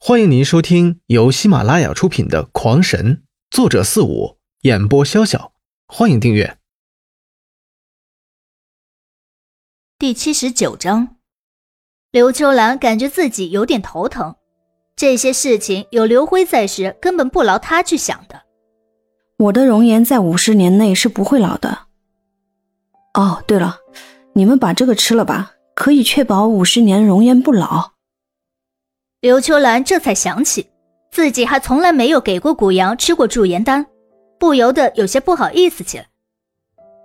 欢迎您收听由喜马拉雅出品的《狂神》，作者四五，演播潇潇。欢迎订阅。第七十九章，刘秋兰感觉自己有点头疼。这些事情有刘辉在时，根本不劳他去想的。我的容颜在五十年内是不会老的。哦，对了，你们把这个吃了吧，可以确保五十年容颜不老。刘秋兰这才想起，自己还从来没有给过古阳吃过驻颜丹，不由得有些不好意思起来。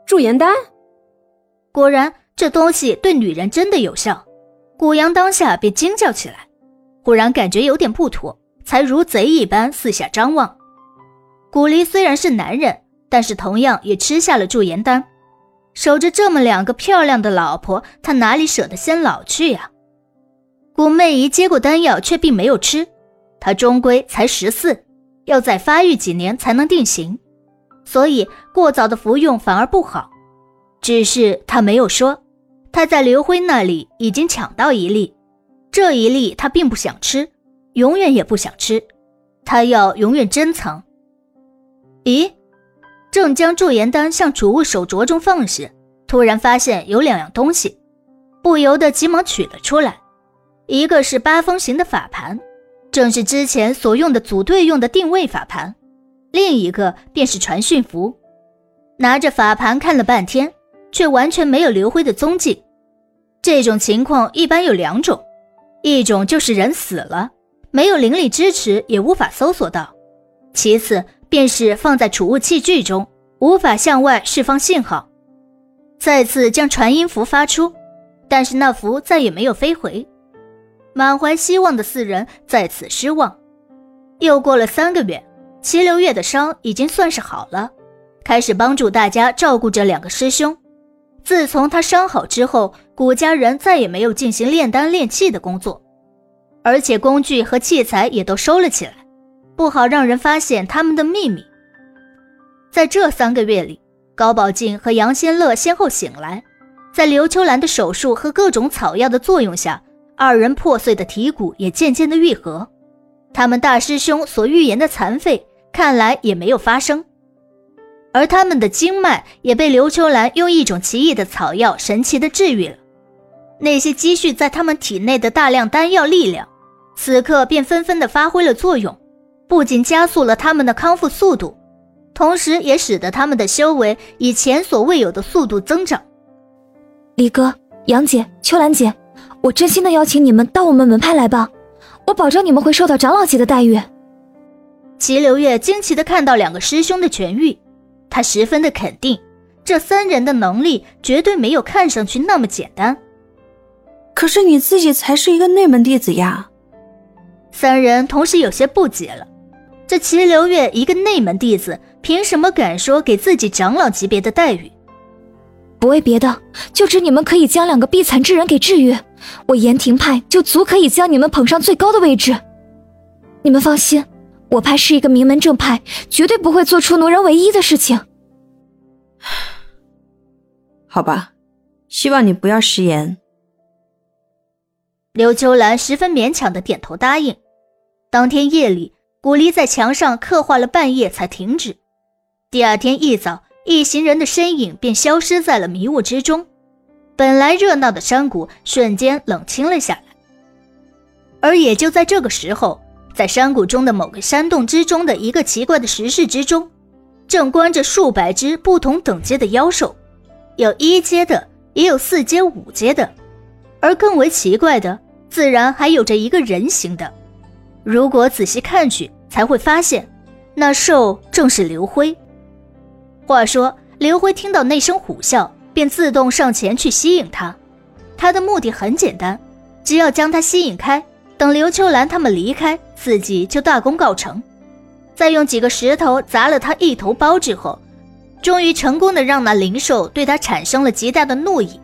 驻颜丹，果然这东西对女人真的有效。古阳当下便惊叫起来，忽然感觉有点不妥，才如贼一般四下张望。古离虽然是男人，但是同样也吃下了驻颜丹，守着这么两个漂亮的老婆，他哪里舍得先老去呀？古媚姨接过丹药，却并没有吃。她终归才十四，要再发育几年才能定型，所以过早的服用反而不好。只是她没有说，她在刘辉那里已经抢到一粒，这一粒她并不想吃，永远也不想吃，她要永远珍藏。咦，正将驻颜丹向储物手镯中放时，突然发现有两样东西，不由得急忙取了出来。一个是八风形的法盘，正是之前所用的组队用的定位法盘；另一个便是传讯符。拿着法盘看了半天，却完全没有刘辉的踪迹。这种情况一般有两种：一种就是人死了，没有灵力支持也无法搜索到；其次便是放在储物器具中，无法向外释放信号。再次将传音符发出，但是那符再也没有飞回。满怀希望的四人再次失望。又过了三个月，齐流月的伤已经算是好了，开始帮助大家照顾这两个师兄。自从他伤好之后，古家人再也没有进行炼丹炼器的工作，而且工具和器材也都收了起来，不好让人发现他们的秘密。在这三个月里，高宝静和杨仙乐先后醒来，在刘秋兰的手术和各种草药的作用下。二人破碎的体骨也渐渐的愈合，他们大师兄所预言的残废看来也没有发生，而他们的经脉也被刘秋兰用一种奇异的草药神奇的治愈了。那些积蓄在他们体内的大量丹药力量，此刻便纷纷的发挥了作用，不仅加速了他们的康复速度，同时也使得他们的修为以前所未有的速度增长。李哥、杨姐、秋兰姐。我真心的邀请你们到我们门派来吧，我保证你们会受到长老级的待遇。齐流月惊奇的看到两个师兄的痊愈，他十分的肯定，这三人的能力绝对没有看上去那么简单。可是你自己才是一个内门弟子呀！三人同时有些不解了，这齐流月一个内门弟子，凭什么敢说给自己长老级别的待遇？不为别的，就只你们可以将两个必残之人给治愈，我延庭派就足可以将你们捧上最高的位置。你们放心，我派是一个名门正派，绝对不会做出奴人唯一的事情。好吧，希望你不要食言。刘秋兰十分勉强的点头答应。当天夜里，古离在墙上刻画了半夜才停止。第二天一早。一行人的身影便消失在了迷雾之中，本来热闹的山谷瞬间冷清了下来。而也就在这个时候，在山谷中的某个山洞之中的一个奇怪的石室之中，正关着数百只不同等阶的妖兽，有一阶的，也有四阶、五阶的，而更为奇怪的，自然还有着一个人形的。如果仔细看去，才会发现，那兽正是刘辉。话说，刘辉听到那声虎啸，便自动上前去吸引他。他的目的很简单，只要将他吸引开，等刘秋兰他们离开，自己就大功告成。再用几个石头砸了他一头包之后，终于成功的让那灵兽对他产生了极大的怒意。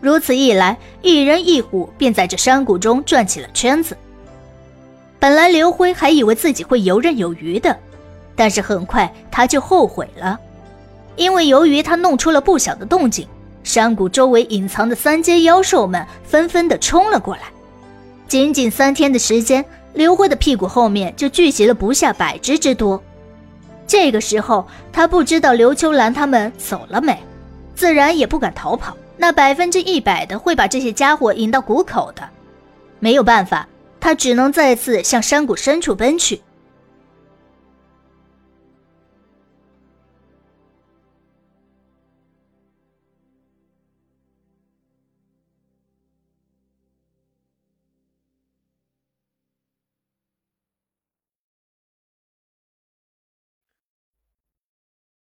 如此一来，一人一虎便在这山谷中转起了圈子。本来刘辉还以为自己会游刃有余的，但是很快他就后悔了。因为由于他弄出了不小的动静，山谷周围隐藏的三阶妖兽们纷纷的冲了过来。仅仅三天的时间，刘辉的屁股后面就聚集了不下百只之多。这个时候，他不知道刘秋兰他们走了没，自然也不敢逃跑。那百分之一百的会把这些家伙引到谷口的。没有办法，他只能再次向山谷深处奔去。